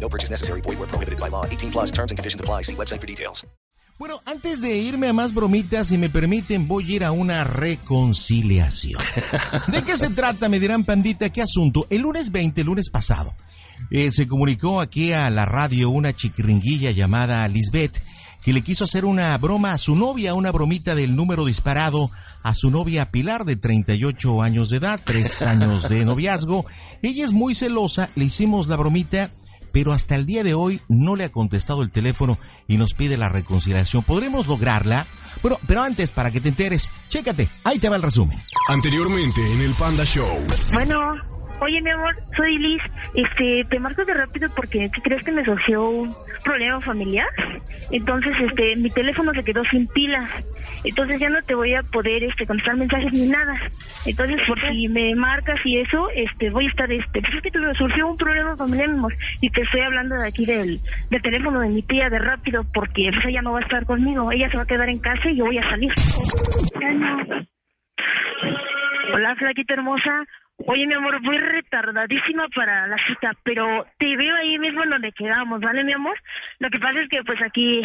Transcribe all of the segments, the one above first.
No purchase necessary. Void where prohibited by law. 18 plus terms and conditions apply. See website for details. Bueno, antes de irme a más bromitas, si me permiten, voy a ir a una reconciliación. ¿De qué se trata? Me dirán, pandita, ¿qué asunto? El lunes 20, el lunes pasado, eh, se comunicó aquí a la radio una chiquiringuilla llamada Lisbeth que le quiso hacer una broma a su novia, una bromita del número disparado a su novia Pilar de 38 años de edad, tres años de noviazgo. Ella es muy celosa, le hicimos la bromita pero hasta el día de hoy no le ha contestado el teléfono y nos pide la reconciliación. ¿Podremos lograrla? Bueno, pero antes, para que te enteres, chécate, ahí te va el resumen. Anteriormente en el Panda Show. Bueno, oye mi amor, soy Liz. Este, te marco de rápido porque ¿qué crees que me surgió un problema familiar? Entonces, este, mi teléfono se quedó sin pila. Entonces ya no te voy a poder este contestar mensajes ni nada. Entonces, por si me marcas y eso, este, voy a estar este, pues es que me surgió un problema familiar, mi amor, y te estoy hablando de aquí del, del teléfono de mi tía de rápido porque pues ella no va a estar conmigo, ella se va a quedar en casa y yo voy a salir. Hola, flaquita hermosa. Oye, mi amor, voy retardadísima para la cita, pero te veo ahí mismo en donde quedamos, ¿vale, mi amor? Lo que pasa es que, pues aquí,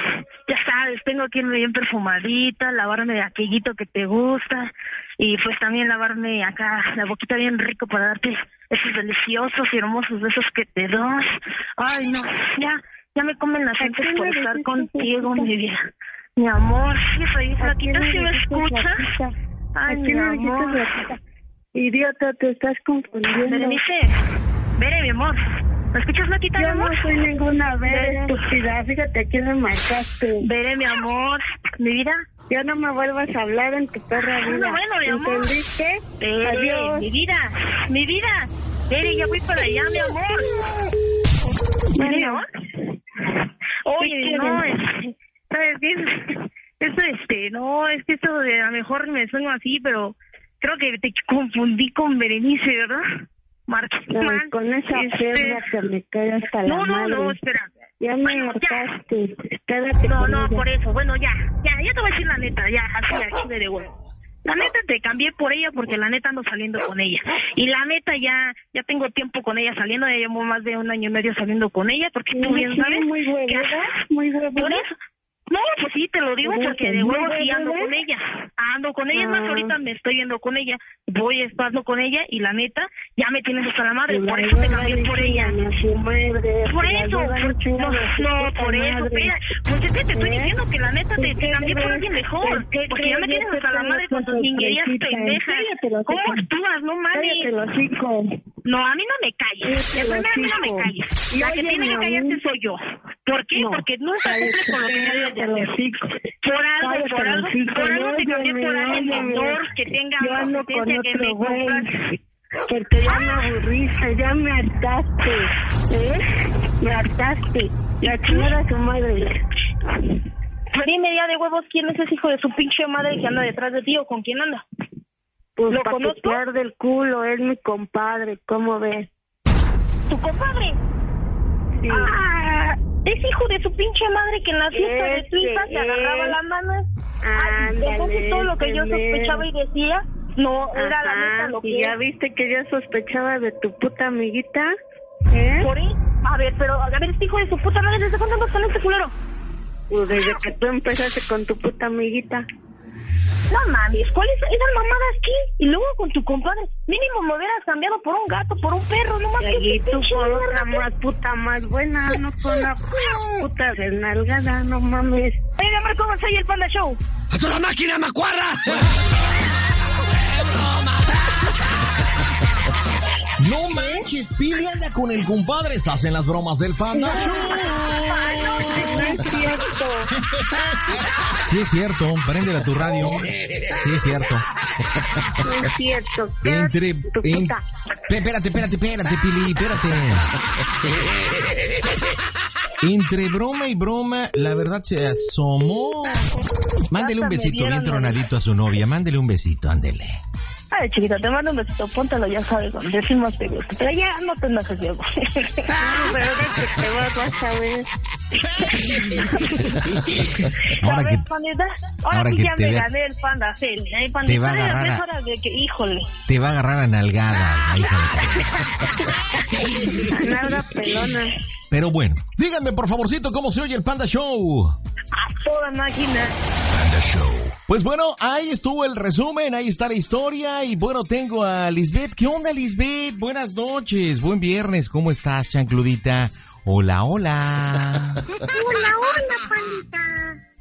ya sabes, tengo que irme bien perfumadita, lavarme de aquellito que te gusta, y pues también lavarme acá la boquita bien rico para darte esos deliciosos y hermosos besos que te doy. Ay, no, ya, ya me comen las gentes por estar contigo, mi vida. Mi amor, sí, soy flaquita, ¿sí me escuchas? Ay, mi amor. Idiota, te estás confundiendo. Berenice, Bere, mi amor. ¿Me escuchas, Flaquita, mi Yo no soy ninguna vez estúpida. Fíjate quién me marcaste. Bere, mi amor. Mi vida. Ya no me vuelvas a hablar en tu perra Bueno, vida. bueno, mi amor. ¿Entendiste? Bere, Adiós. mi vida. Mi vida. Bere, ya voy para allá, mi amor. Bere, mi amor. Oye, ¿Qué no, es, ¿sabes qué? Esto, este, no, es que esto de a lo mejor me suena así, pero creo que te confundí con Berenice, ¿verdad? Mal. con esa Este, que me cae hasta No, la no, madre. no, espera. Ya me Bueno, ya. marcaste. Quédate No, no, ella. por eso. Bueno, ya, ya, ya te voy a decir la neta, ya, así, aquí de huevo. La neta te cambié por ella porque la neta ando saliendo con ella. Y la neta ya, ya tengo tiempo con ella saliendo, ya llevo más de un año y medio saliendo con ella porque tú bien sí, sabes. muy huevuda, muy Por huevuda. eso. No, pues sí, te lo digo porque de huevuda, huevo sí ando ¿verdad? con ella. Ando con ella, es más, Ah. ahorita me estoy viendo con ella. Voy estando con ella y la neta, ya me tienes hasta la madre. Por eso te cambié por ella. Por eso, no, por eso. Pues es que te estoy ¿Eh? diciendo que la neta te, ¿Qué te cambié por alguien mejor. ¿Qué Porque ya me tienes hasta la madre con tus sorpresita. pendejas. ¿Cómo actúas? No mames. No, a mí no me calles. De primera a mí no me calles. La que tiene que callarse soy yo. ¿Por qué? No. Porque nunca cumples con lo que debes de hacer. Por algo, por algo, por algo te cambié por alguien mentor que tenga con competencia que me compras. Porque ya me aburriste, ya me hartaste. ¿Eh? Me hartaste. La chingada a su madre. Dime ya de huevos quién es ese hijo de su pinche madre que anda detrás de ti o con quién anda. Pues ¿Lo conozco? te arde el culo, es mi compadre, ¿cómo ves? ¿Tu compadre? Sí. Ah, ese hijo de su pinche madre que en la fiesta de tu hija se agarraba es. la mano. Entonces todo lo que yo sospechaba y decía, no era la Ajá, neta lo que ¿Y ya es. viste que yo sospechaba de tu puta amiguita? ¿Eh? Por ahí, a ver, pero a ver, este hijo de su puta madre, ¿desde cuándo andas con este culero? Pues desde que tú empezaste con tu puta amiguita. No mames, ¿cuáles esas mamadas aquí? Y luego con tu compadre, mínimo me hubieras cambiado por un gato, por un perro, no mames. Y tú por otra más puta más buena, no con una puta desnalgada, no mames. Oye, amor, ¿cómo soy el Panda Show? ¡A toda máquina, macuarra! No manches, Pili anda con el compadre, se hacen las bromas del Panda Show. No es cierto. Sí es cierto, préndele a tu radio. Sí es cierto. No es cierto. Entre... En- Espérate, espérate, espérate, Pili, espérate. Entre broma y broma, la verdad se asomó. Mándele un besito bien tronadito a su novia, mándele un besito, ándele. Ay, chiquita, te mando un besito, póntalo, ya sabes, donde decimos te gusta. Pero ya no te enojes, Diego. No, pero ahora que te vas a ver. Ahora ¿Sabes, que pandita? Ahora, ahora sí que ya te me gané el panda cel. ¿eh, Te pandita? va a agarrar a- de que, híjole. te va a agarrar a nalgadas, la hija de Nalga pelona. Pero bueno, díganme por favorcito cómo se oye el Panda Show. A toda máquina. Pues bueno, ahí estuvo el resumen, ahí está la historia y bueno, tengo a Lisbeth. ¿Qué onda Lisbeth? Buenas noches, buen viernes, ¿cómo estás, chancludita? Hola, hola. Hola, hola, pandita.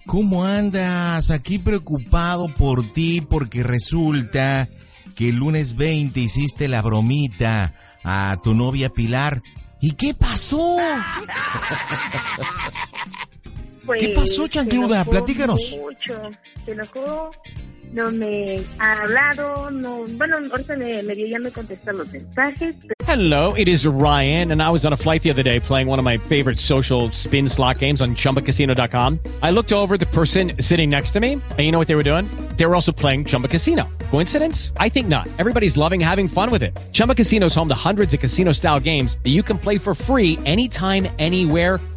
¿Cómo andas? Aquí preocupado por ti porque resulta que el lunes 20 hiciste la bromita a tu novia Pilar. ¿Y qué pasó? Pues, ¿Qué pasó, chancluda? Platícanos. Mucho. Se enojó, no me ha hablado, no. Bueno, ahorita me, medio ya me contesta los mensajes. Hello, it is Ryan, and I was on a flight the other day playing one of my favorite social spin slot games on chumbacasino.com. I looked over the person sitting next to me, and you know what they were doing? They were also playing Chumba Casino. Coincidence? I think not. Everybody's loving having fun with it. Chumba Casino is home to hundreds of casino style games that you can play for free anytime, anywhere,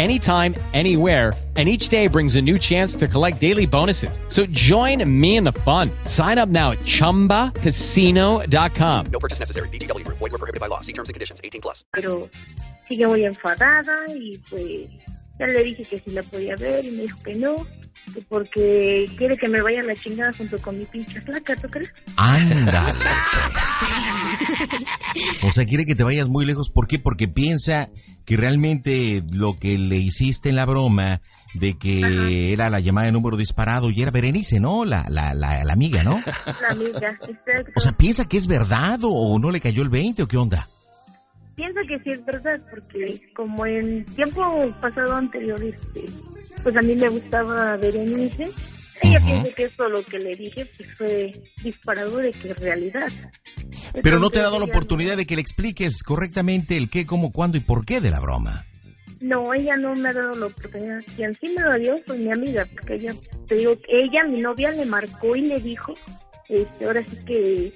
anytime, anywhere. And each day brings a new chance to collect daily bonuses. So join me in the fun. Sign up now at chumbacasino.com. No purchase necessary. VGW Group. Void were prohibited by law. See terms and conditions. 18 plus. pero sigue muy enfadada y pues ya le dije que si la podía ver y me dijo que no, que porque quiere que me vaya a la chingada junto con mi pinche flaca, ¿tú crees? Ándale. O sea, quiere que te vayas muy lejos. ¿Por qué? Porque piensa que realmente lo que le hiciste en la broma de que era la llamada de número disparado y era Berenice, ¿no? La, la, la, la amiga, ¿no? La amiga, exacto. O sea, piensa que es verdad o no le cayó el 20 o qué onda. Pienso que sí es verdad, porque como en tiempo pasado anterior, este, pues a mí me gustaba Berenice, ella Ujú. piensa que eso lo que le dije pues fue disparado de que es realidad. Pero no te ha dado la oportunidad de que le expliques correctamente el qué, cómo, cuándo y por qué de la broma. No, ella no me ha dado la oportunidad. Quien sí me lo dio fue mi amiga, porque ella, te digo, ella, mi novia, le marcó y le dijo, este, ahora sí que,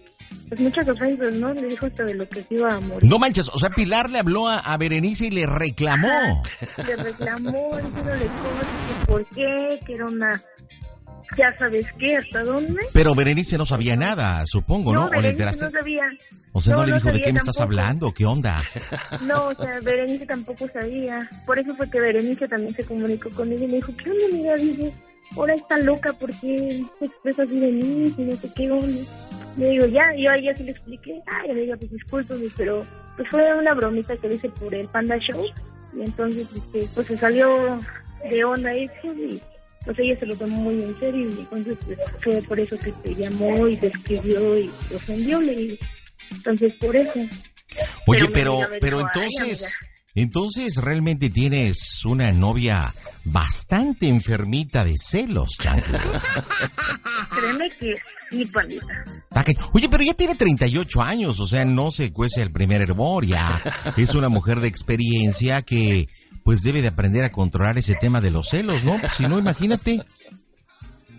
pues muchas ofensas, ¿no? Le dijo hasta de lo que se iba a morir. No manches, o sea, Pilar le habló a, a Berenice y le reclamó. Le reclamó, diciéndole cosas, que por qué, que era una, ya sabes qué, hasta dónde. Pero Berenice no sabía nada, supongo, ¿no? ¿O le enteraste? no sabía. O sea, no, no, le no dijo de sabía qué me estás hablando, qué onda. No, o sea, Berenice tampoco sabía. Por eso fue que Berenice también se comunicó conmigo y me dijo, ¿qué onda, mira? Dice, ahora está loca porque se expresa así de mí y no sé qué onda. Le digo, ya, yo a ella sí le expliqué. Ay, le digo, pues discúlpame, pero pues fue una bromita que le hice por el Panda Show. Y entonces, este, pues se salió de onda eso y pues ella se lo tomó muy en serio y entonces pues, fue por eso que te llamó y te escribió y te ofendió, le digo. Entonces, por eso. Oye, Pero pero, "Ay, entonces, realmente tienes una novia bastante enfermita de celos, chancla. Créeme que sí, que- Oye, pero ya tiene 38 años, o sea, no se cuece el primer hervor, ya es una mujer de experiencia que pues debe de aprender a controlar ese tema de los celos, ¿no? Pues, si no, imagínate.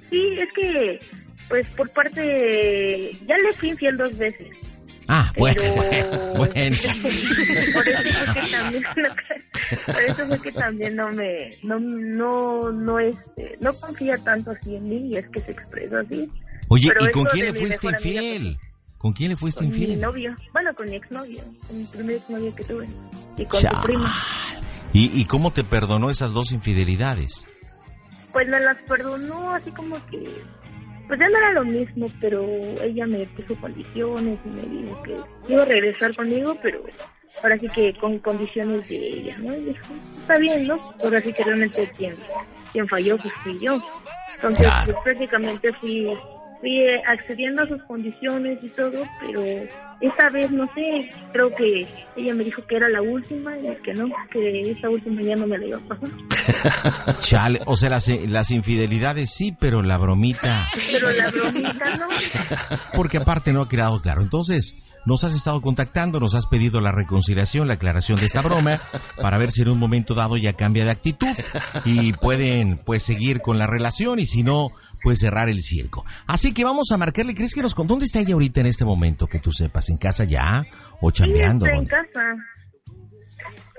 Sí, es que Pues por parte, ya le fui infiel dos veces. Ah, bueno, Pero- bueno, bueno. por eso fue que también, por eso fue que también no me, no, no, no este, no confía tanto así en mí y es que se expresó así. Oye, Pero ¿y con eso quién le fuiste amiga, infiel? ¿Con quién le fuiste Con mi infiel? novio, bueno, con mi exnovio, con mi primer exnovio que tuve y con Chal. su prima. ¿Y, ¿Y cómo te perdonó esas dos infidelidades? Pues me las perdonó así como que, pues ya no era lo mismo, pero ella me puso condiciones y me dijo que iba a regresar conmigo, pero ahora sí que con condiciones de ella, ¿no? Y dijo, está bien, ¿no? Ahora sí que realmente quien, quien falló pues fui yo. Entonces, pues, prácticamente fui, fui eh, accediendo a sus condiciones y todo, pero esta vez, no sé, creo que ella me dijo que era la última y que no, que esta última ya no me la iba a pasar. Chale, o sea, las, las infidelidades sí, pero la bromita, Pero la bromita no. porque aparte no ha quedado claro. Entonces, nos has estado contactando, nos has pedido la reconciliación, la aclaración de esta broma, para ver si en un momento dado ya cambia de actitud y pueden pues seguir con la relación y si no, pues cerrar el circo. Así que vamos a marcarle, ¿crees que nos con dónde está ella ahorita en este momento que tú sepas? ¿En casa ya? ¿O chambeando? Sí, está en casa.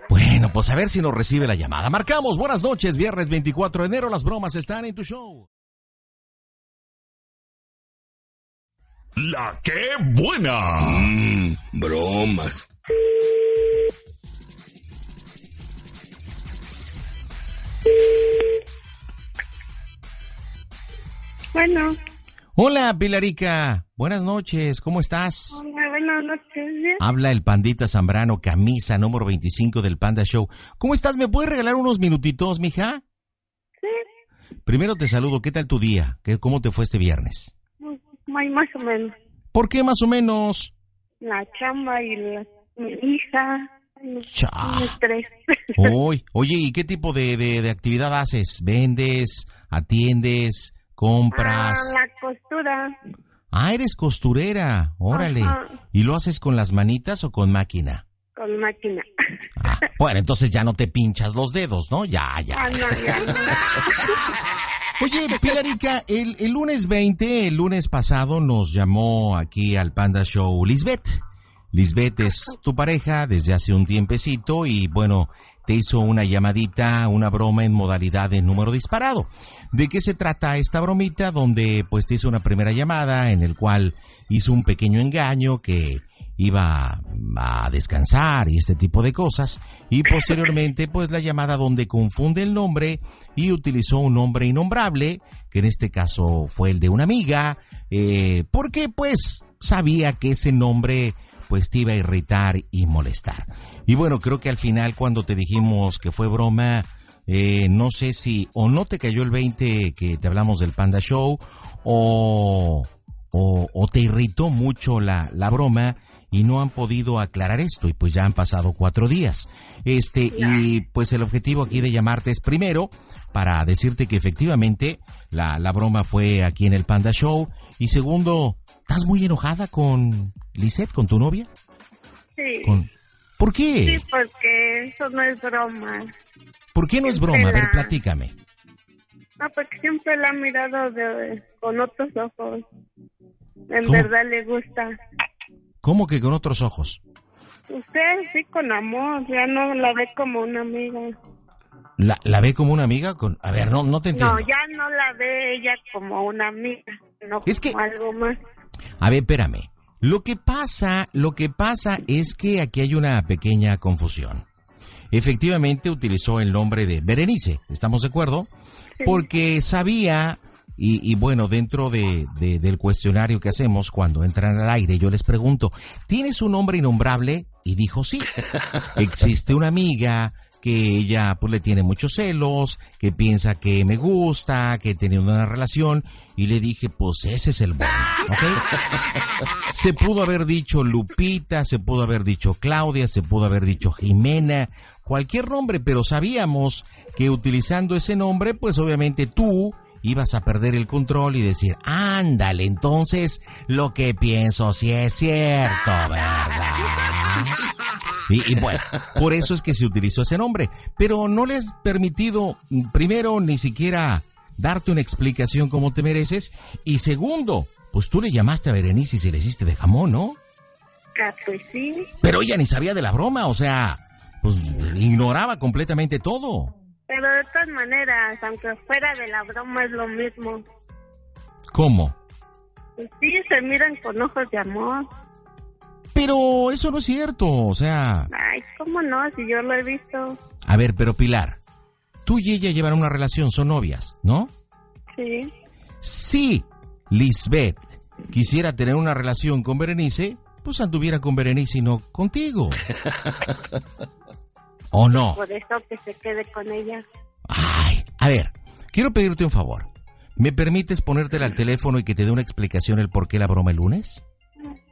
Bueno, pues a ver si nos recibe la llamada. Marcamos, buenas noches, viernes 24 de enero, las bromas están en tu show. La que buena. Mmm, bromas. Bueno, Hola, Pilarica, buenas noches, ¿cómo estás? hola, buenas noches. ¿bien? Habla el pandita Zambrano, camisa número 25 del Panda Show. ¿Cómo estás? ¿Me puedes regalar unos minutitos, mija? Sí, Primero te saludo, ¿qué tal tu día? ¿Qué, ¿Cómo te fue este viernes? Más o menos. ¿Por qué más o menos? La chamba y la, mi hija. Cha. Oye, ¿y qué tipo de, de- de actividad haces? ¿Vendes? ¿Atiendes? Ah, ¿Compras? la costura. Ah, eres costurera, órale. Ajá. ¿Y lo haces con las manitas o con máquina? Con máquina. Ah, bueno, entonces ya no te pinchas los dedos, ¿no? Ya, ya. Ah, no, ya no. Oye, Pilarica, el, el lunes 20, el lunes pasado, nos llamó aquí al Panda Show Lisbeth. Lisbeth es tu pareja desde hace un tiempecito y bueno, te hizo una llamadita, una broma en modalidad de número disparado. ¿De qué se trata esta bromita? Donde pues te hizo una primera llamada en el cual hizo un pequeño engaño que iba a descansar y este tipo de cosas y posteriormente pues la llamada donde confunde el nombre y utilizó un nombre innombrable que en este caso fue el de una amiga eh, porque pues sabía que ese nombre pues te iba a irritar y molestar y bueno creo que al final cuando te dijimos que fue broma eh, no sé si o no te cayó el 20 que te hablamos del Panda Show o, o, o te irritó mucho la, la broma y no han podido aclarar esto y pues ya han pasado cuatro días. Este, y pues el objetivo aquí de llamarte es primero para decirte que efectivamente la, la broma fue aquí en el Panda Show y segundo, ¿estás muy enojada con Lisette, con tu novia? Sí. Con- ¿Por qué? Sí, porque eso no es broma. ¿Por qué no es siempre broma? A ver, la- platícame. No, porque siempre la ha mirado de, con otros ojos. En ¿Cómo? verdad le gusta. ¿Cómo que con otros ojos? Usted sí con amor, ya no la ve como una amiga. ¿La, la ve como una amiga? Con... A ver, no, no te entiendo. No, ya no la ve ella como una amiga, no Es que- como algo más. A ver, espérame. Lo que pasa, lo que pasa es que aquí hay una pequeña confusión. Efectivamente utilizó el nombre de Berenice, ¿estamos de acuerdo? Porque sabía, y, y bueno, dentro de, de- del cuestionario que hacemos cuando entran al aire, yo les pregunto, ¿tienes un nombre innombrable? Y dijo sí. Existe una amiga que ella pues le tiene muchos celos, que piensa que me gusta, que tiene una relación, y le dije, pues ese es el bueno, ¿ok? Se pudo haber dicho Lupita, se pudo haber dicho Claudia, se pudo haber dicho Jimena, cualquier nombre, pero sabíamos que utilizando ese nombre, pues obviamente tú ibas a perder el control y decir, ándale, entonces lo que pienso sí es cierto, ¿verdad? Y, y bueno, por eso es que se utilizó ese nombre, pero no les permitido, primero, ni siquiera darte una explicación como te mereces. Y segundo, pues tú le llamaste a Berenice y se le hiciste de jamón, ¿no? Ah, pues sí. Pero ella ni sabía de la broma, o sea, pues ignoraba completamente todo. Pero de todas maneras, aunque fuera de la broma, es lo mismo. ¿Cómo? Pues sí, se miran con ojos de amor. Pero eso no es cierto, o sea... Ay, ¿cómo no? Si yo lo he visto. A ver, pero Pilar, tú y ella llevan una relación, son novias, ¿no? Sí. Si Lisbeth quisiera tener una relación con Berenice, pues anduviera con Berenice y no contigo. ¿O no? Por eso que se quede con ella. Ay, a ver, quiero pedirte un favor. ¿Me permites ponértela al teléfono y que te dé una explicación el por qué la broma el lunes?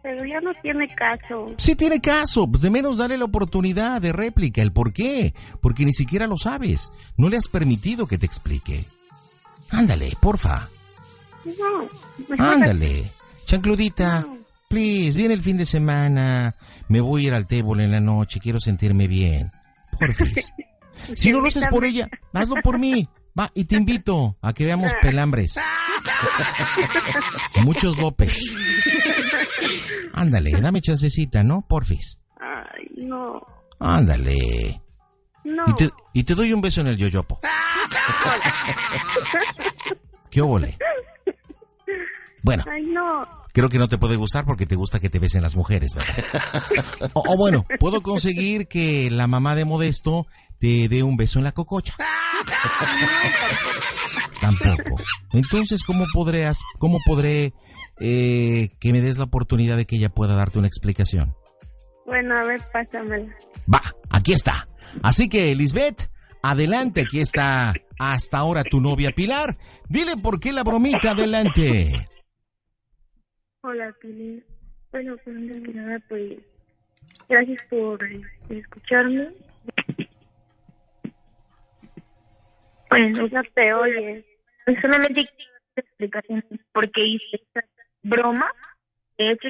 Pero ya no tiene caso. Sí tiene caso, pues de menos dale la oportunidad de réplica, el por qué, porque ni siquiera lo sabes, no le has permitido que te explique. Ándale, porfa, No. mejor- ándale, chancludita, please, viene el fin de semana, me voy a ir al table en la noche, quiero sentirme bien, porfis. Si no lo haces por ella, hazlo por mí, va, y te invito a que veamos pelambres. Muchos López. Ándale, dame chancecita, ¿no? Porfis. Ay, no. Ándale. No. Y te, y te doy un beso en el yoyopo. ¿Qué óvole? Bueno, Ay, no. creo que no te puede gustar porque te gusta que te besen las mujeres, ¿verdad? O, o bueno, puedo conseguir que la mamá de Modesto te dé un beso en la cococha. Tampoco. Entonces, ¿cómo podrías, cómo podré eh, que me des la oportunidad de que ella pueda darte una explicación? Bueno, a ver, pásamela. Va, aquí está. Así que, Lisbeth, adelante, aquí está hasta ahora tu novia Pilar. Dile por qué la bromita, adelante. Hola, Pili. Bueno, pues antes que nada, pues gracias por eh, escucharme. Bueno, no te oyes. Solamente quiero una explicación por qué hice esta broma. De hecho,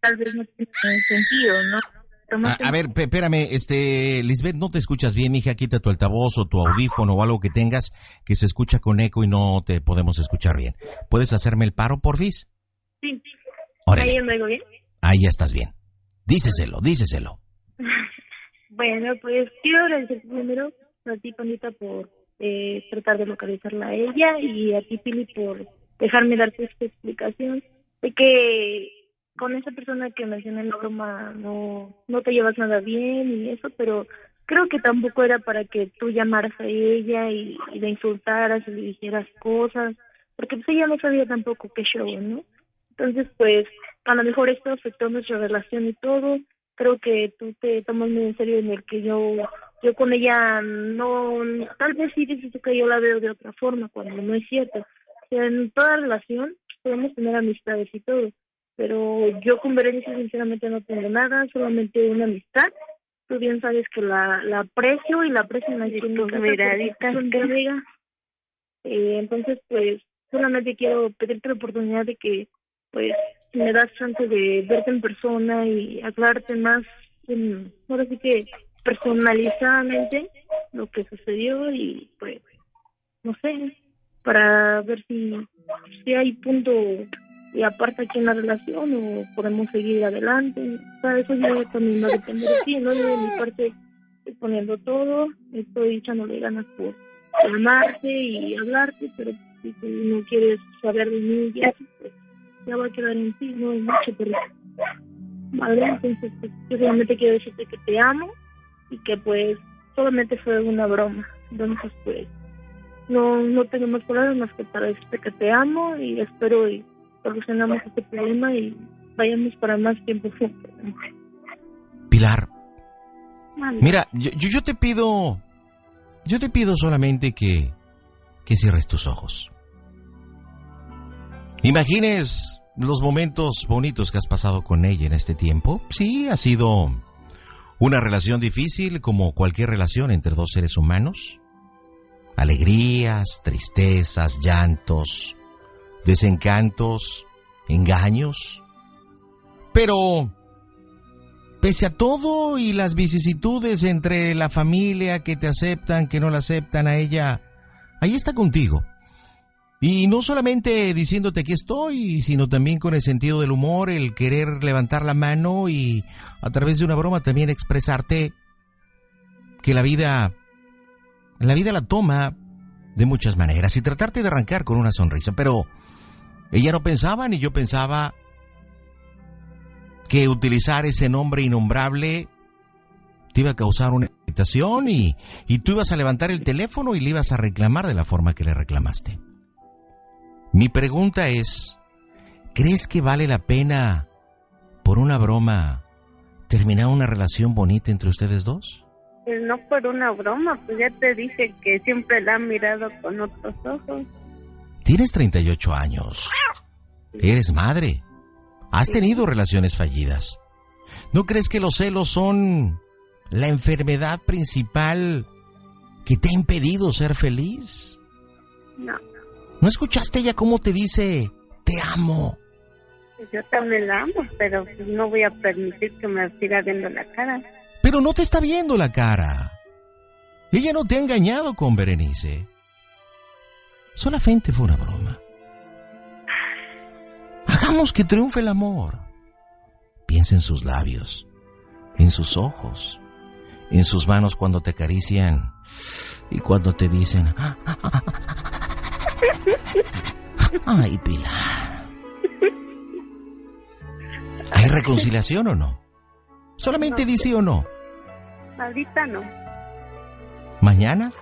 tal vez no tiene sentido, ¿no? A, Tomaste a ver, espérame, este, Lisbeth, no te escuchas bien, mija, quita tu altavoz o tu audífono o algo que tengas que se escucha con eco y no te podemos escuchar bien. ¿Puedes hacerme el paro, porfis? Sí. Órale. ¿Ahí me oigo bien? Ahí ya estás bien. Díceselo, díceselo. Bueno, pues quiero agradecer primero a ti, Pandita, por eh, tratar de localizarla a ella y a ti, Pili, por dejarme darte esta explicación de que con esa persona que mencioné en la broma no, no te llevas nada bien y eso, pero creo que tampoco era para que tú llamaras a ella y, y la insultaras y le dijeras cosas, porque pues ella no sabía tampoco qué show, ¿no? Entonces, pues, a lo mejor esto afectó nuestra relación y todo. Creo que tú te tomas muy en serio en el que yo, yo con ella no, tal vez sí dices que yo la veo de otra forma, cuando no es cierto. O sea, en toda relación podemos tener amistades y todo, pero yo con Berenice sinceramente no tengo nada, solamente una amistad. Tú bien sabes que la, la aprecio y la aprecio en la miraditas, mi amiga. Eh, entonces, pues, solamente quiero pedirte la oportunidad de que, pues, me das chance de verte en persona y aclararte más, en, ahora sí que personalizadamente lo que sucedió y, pues, no sé, para ver si, si hay punto y aparte aquí en la relación o podemos seguir adelante. O sea, eso ya también va a depender de ti, ¿no? Yo de mi parte estoy poniendo todo, estoy echándole ganas por llamarte y hablarte, pero si tú no quieres saber de mí ya, pues ya va a quedar en ti, no hay mucho, pero vale, entonces pues, yo solamente quiero decirte que te amo y que pues solamente fue una broma, entonces pues no no tengo más palabras más que para decirte que te amo y espero y solucionamos este problema y vayamos para más tiempo juntos. Pilar, mira, yo, yo, yo te pido, yo te pido solamente que, que cierres tus ojos. Imagines los momentos bonitos que has pasado con ella en este tiempo. Sí, ha sido una relación difícil como cualquier relación entre dos seres humanos. Alegrías, tristezas, llantos, desencantos, engaños. Pero, pese a todo y las vicisitudes entre la familia que te aceptan, que no la aceptan a ella, ahí está contigo. Y no solamente diciéndote aquí estoy, sino también con el sentido del humor, el querer levantar la mano y a través de una broma también expresarte que la vida, la vida la toma de muchas maneras y tratarte de arrancar con una sonrisa. Pero ella no pensaba ni yo pensaba que utilizar ese nombre innombrable te iba a causar una irritación y, y tú ibas a levantar el teléfono y le ibas a reclamar de la forma que le reclamaste. Mi pregunta es, ¿crees que vale la pena, por una broma, terminar una relación bonita entre ustedes dos? Pues no por una broma, pues ya te dije que siempre la han mirado con otros ojos. Tienes 38 años. Eres madre. Has tenido relaciones fallidas. ¿No crees que los celos son la enfermedad principal que te ha impedido ser feliz? No. ¿No escuchaste ella cómo te dice, te amo? Yo también la amo, pero no voy a permitir que me siga viendo la cara. Pero no te está viendo la cara. Ella no te ha engañado con Berenice. Solamente fue una broma. Hagamos que triunfe el amor. Piensa en sus labios, en sus ojos, en sus manos cuando te acarician y cuando te dicen, ay Pilar. ¿Hay reconciliación o no? Solamente No. di sí o no. Ahorita no. ¿Mañana?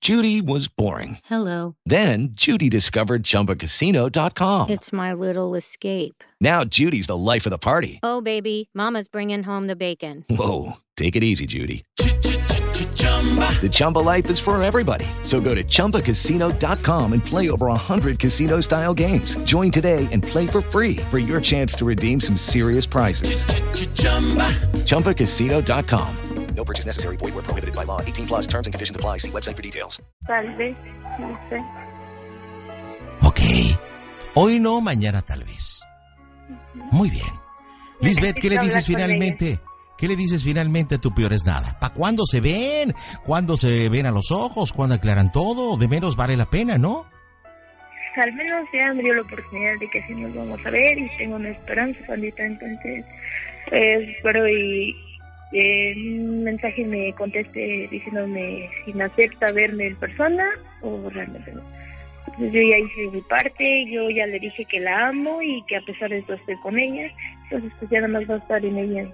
Judy was boring. Hello. Then Judy discovered ChumbaCasino.com. It's my little escape. Now Judy's the life of the party. Oh, baby, Mama's bringing home the bacon. Whoa, take it easy, Judy. The Chumba life is for everybody. So go to ChumbaCasino.com and play over 100 casino style games. Join today and play for free for your chance to redeem some serious prizes. ChumbaCasino.com. No purchase necessary. Void where prohibited by law. 18 plus terms and conditions apply. See website for details. Tal vez, no sé. Ok. Hoy no, mañana tal vez. Muy bien. Lisbeth, ¿qué le dices hablar con finalmente? ¿Qué le dices finalmente a tu peor es nada? ¿Para cuándo se ven? ¿Cuándo se ven a los ojos? ¿Cuándo aclaran todo? De menos vale la pena, ¿no? Al menos ya me dio la oportunidad de que sí nos vamos a ver y tengo una esperanza, pandita. Entonces, pues, espero y eh, un mensaje me conteste diciéndome si me acepta verme en persona o realmente no. Entonces yo ya hice mi parte, yo ya le dije que la amo y que a pesar de eso estoy con ella. Entonces, pues ya nada más va a estar en ella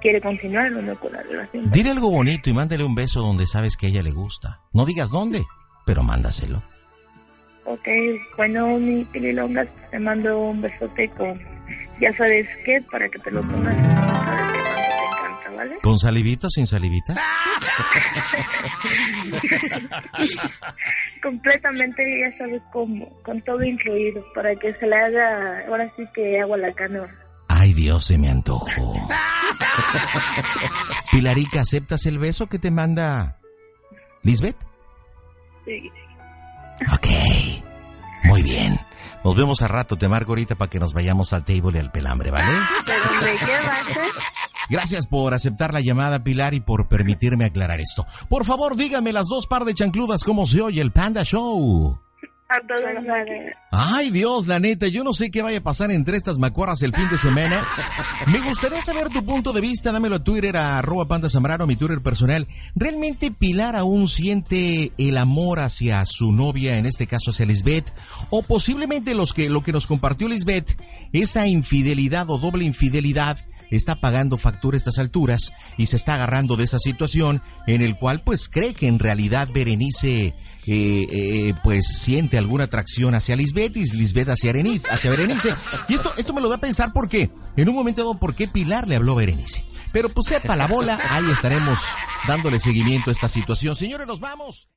quiere continuar o no con la relación. Dile algo bonito y mándale un beso donde sabes que a ella le gusta. No digas dónde, pero mándaselo. Ok, bueno, mi pililongas, te mando un besote con, ya sabes qué, para que te lo pongas, que tanto te encanta, ¿vale? ¿Con salivita o sin salivita? Completamente, ya sabes cómo, con todo incluido, para que se le haga, ahora sí que agua la canoa. Dios, se me antojó. Pilarica, ¿aceptas el beso que te manda Lisbeth? Sí. Ok, muy bien. Nos vemos a rato, te marco ahorita para que nos vayamos al table y al pelambre, ¿vale? Pero me llevas. Gracias por aceptar la llamada, Pilar, y por permitirme aclarar esto. Por favor, dígame las dos par de chancludas cómo se oye el Panda Show. A. Ay, Dios, la neta, yo no sé qué vaya a pasar entre estas macuarras el fin de semana. Me gustaría saber tu punto de vista, dámelo a Twitter, a arroba panda zambrano, mi Twitter personal. ¿Realmente Pilar aún siente el amor hacia su novia, en este caso hacia Lisbeth? O posiblemente los que, lo que nos compartió Lisbeth, esa infidelidad o doble infidelidad, está pagando factura a estas alturas y se está agarrando de esa situación en el cual pues cree que en realidad Berenice eh, eh, pues siente alguna atracción hacia Lisbeth y Lisbeth hacia, Berenice. Y esto, esto me lo da a pensar porque en un momento dado por qué Pilar le habló a Berenice. Pero pues sepa la bola, ahí estaremos dándole seguimiento a esta situación. Señores, nos vamos.